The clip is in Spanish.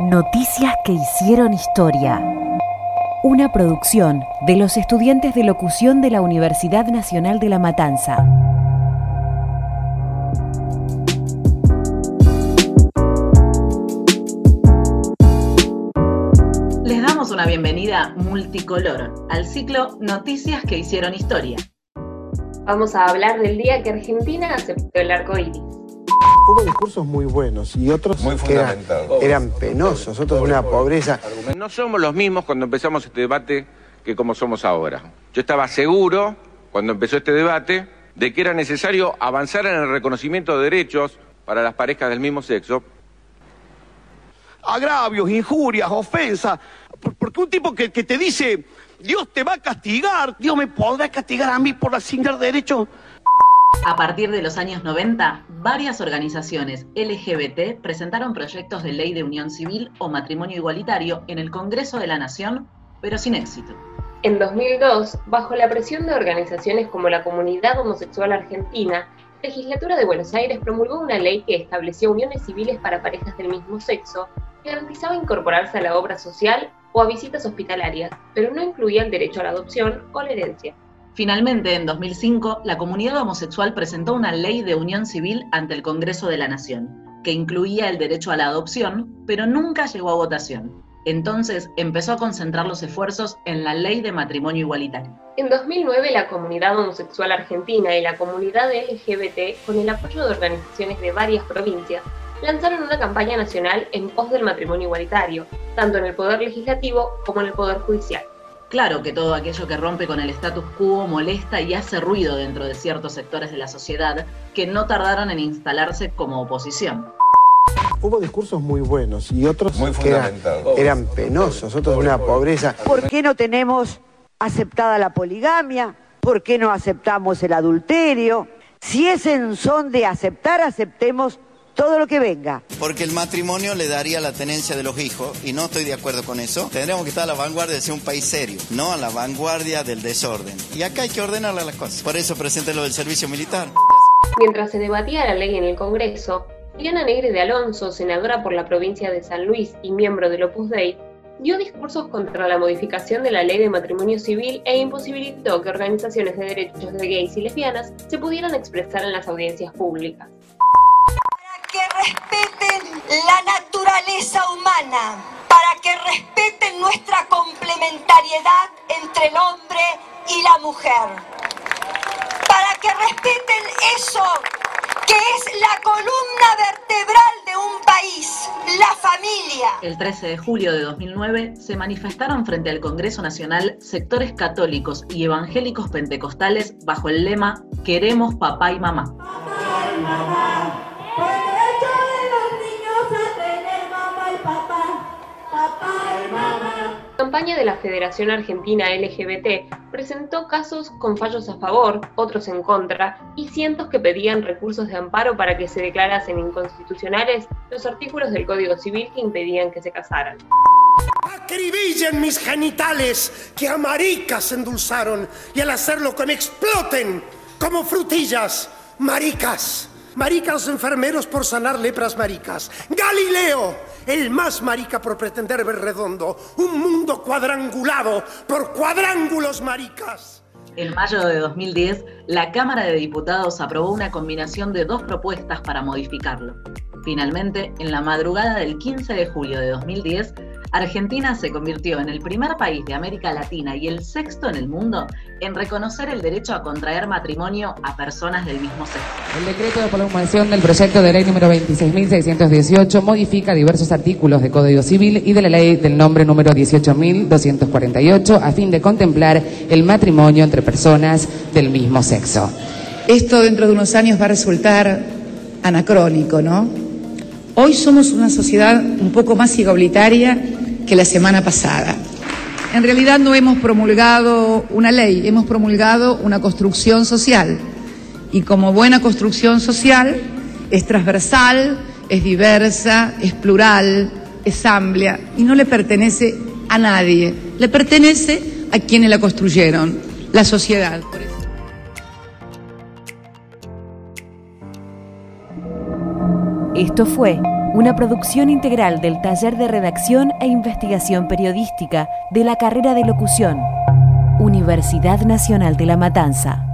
Noticias que hicieron historia. Una producción de los estudiantes de locución de la Universidad Nacional de La Matanza. Les damos una bienvenida multicolor al ciclo Noticias que hicieron historia. Vamos a hablar del día que Argentina aceptó el arco iris. Hubo discursos muy buenos y otros Muy que eran, fundamentados. eran penosos, otros de una pobreza. No somos los mismos cuando empezamos este debate que como somos ahora. Yo estaba seguro, cuando empezó este debate, de que era necesario avanzar en el reconocimiento de derechos para las parejas del mismo sexo. agravios, injurias, ofensas. Por- Porque un tipo que, que te dice, Dios te va a castigar, Dios me podrá castigar a mí por asignar derechos. A partir de los años 90, varias organizaciones LGBT presentaron proyectos de ley de unión civil o matrimonio igualitario en el Congreso de la Nación, pero sin éxito. En 2002, bajo la presión de organizaciones como la Comunidad Homosexual Argentina, la Legislatura de Buenos Aires promulgó una ley que estableció uniones civiles para parejas del mismo sexo, que garantizaba incorporarse a la obra social o a visitas hospitalarias, pero no incluía el derecho a la adopción o la herencia. Finalmente, en 2005, la comunidad homosexual presentó una ley de unión civil ante el Congreso de la Nación, que incluía el derecho a la adopción, pero nunca llegó a votación. Entonces empezó a concentrar los esfuerzos en la ley de matrimonio igualitario. En 2009, la comunidad homosexual argentina y la comunidad LGBT, con el apoyo de organizaciones de varias provincias, lanzaron una campaña nacional en pos del matrimonio igualitario, tanto en el Poder Legislativo como en el Poder Judicial. Claro que todo aquello que rompe con el status quo molesta y hace ruido dentro de ciertos sectores de la sociedad que no tardaron en instalarse como oposición. Hubo discursos muy buenos y otros Muy que eran, eran penosos, otros de una pobreza. ¿Por qué no tenemos aceptada la poligamia? ¿Por qué no aceptamos el adulterio? Si es en son de aceptar, aceptemos todo lo que venga. Porque el matrimonio le daría la tenencia de los hijos y no estoy de acuerdo con eso. Tendríamos que estar a la vanguardia de ser un país serio, no a la vanguardia del desorden. Y acá hay que ordenarle las cosas. Por eso presente lo del servicio militar. Mientras se debatía la ley en el Congreso, Diana Negre de Alonso, senadora por la provincia de San Luis y miembro del Opus Dei, dio discursos contra la modificación de la ley de matrimonio civil e imposibilitó que organizaciones de derechos de gays y lesbianas se pudieran expresar en las audiencias públicas. Respeten la naturaleza humana, para que respeten nuestra complementariedad entre el hombre y la mujer, para que respeten eso que es la columna vertebral de un país, la familia. El 13 de julio de 2009 se manifestaron frente al Congreso Nacional sectores católicos y evangélicos pentecostales bajo el lema Queremos papá y mamá. Campaña de la Federación Argentina LGBT presentó casos con fallos a favor, otros en contra, y cientos que pedían recursos de amparo para que se declarasen inconstitucionales los artículos del Código Civil que impedían que se casaran. Acribillen mis genitales que a maricas endulzaron y al hacerlo que me exploten como frutillas, maricas. Maricas enfermeros por sanar lepras maricas. Galileo, el más marica por pretender ver redondo. Un mundo cuadrangulado por cuadrángulos maricas. En mayo de 2010, la Cámara de Diputados aprobó una combinación de dos propuestas para modificarlo. Finalmente, en la madrugada del 15 de julio de 2010, Argentina se convirtió en el primer país de América Latina y el sexto en el mundo en reconocer el derecho a contraer matrimonio a personas del mismo sexo. El decreto de promulgación del proyecto de ley número 26.618 modifica diversos artículos de Código Civil y de la ley del nombre número 18.248 a fin de contemplar el matrimonio entre personas del mismo sexo. Esto dentro de unos años va a resultar anacrónico, ¿no? Hoy somos una sociedad un poco más igualitaria que la semana pasada. En realidad no hemos promulgado una ley, hemos promulgado una construcción social. Y como buena construcción social, es transversal, es diversa, es plural, es amplia y no le pertenece a nadie, le pertenece a quienes la construyeron, la sociedad. Esto fue una producción integral del Taller de Redacción e Investigación Periodística de la carrera de locución, Universidad Nacional de La Matanza.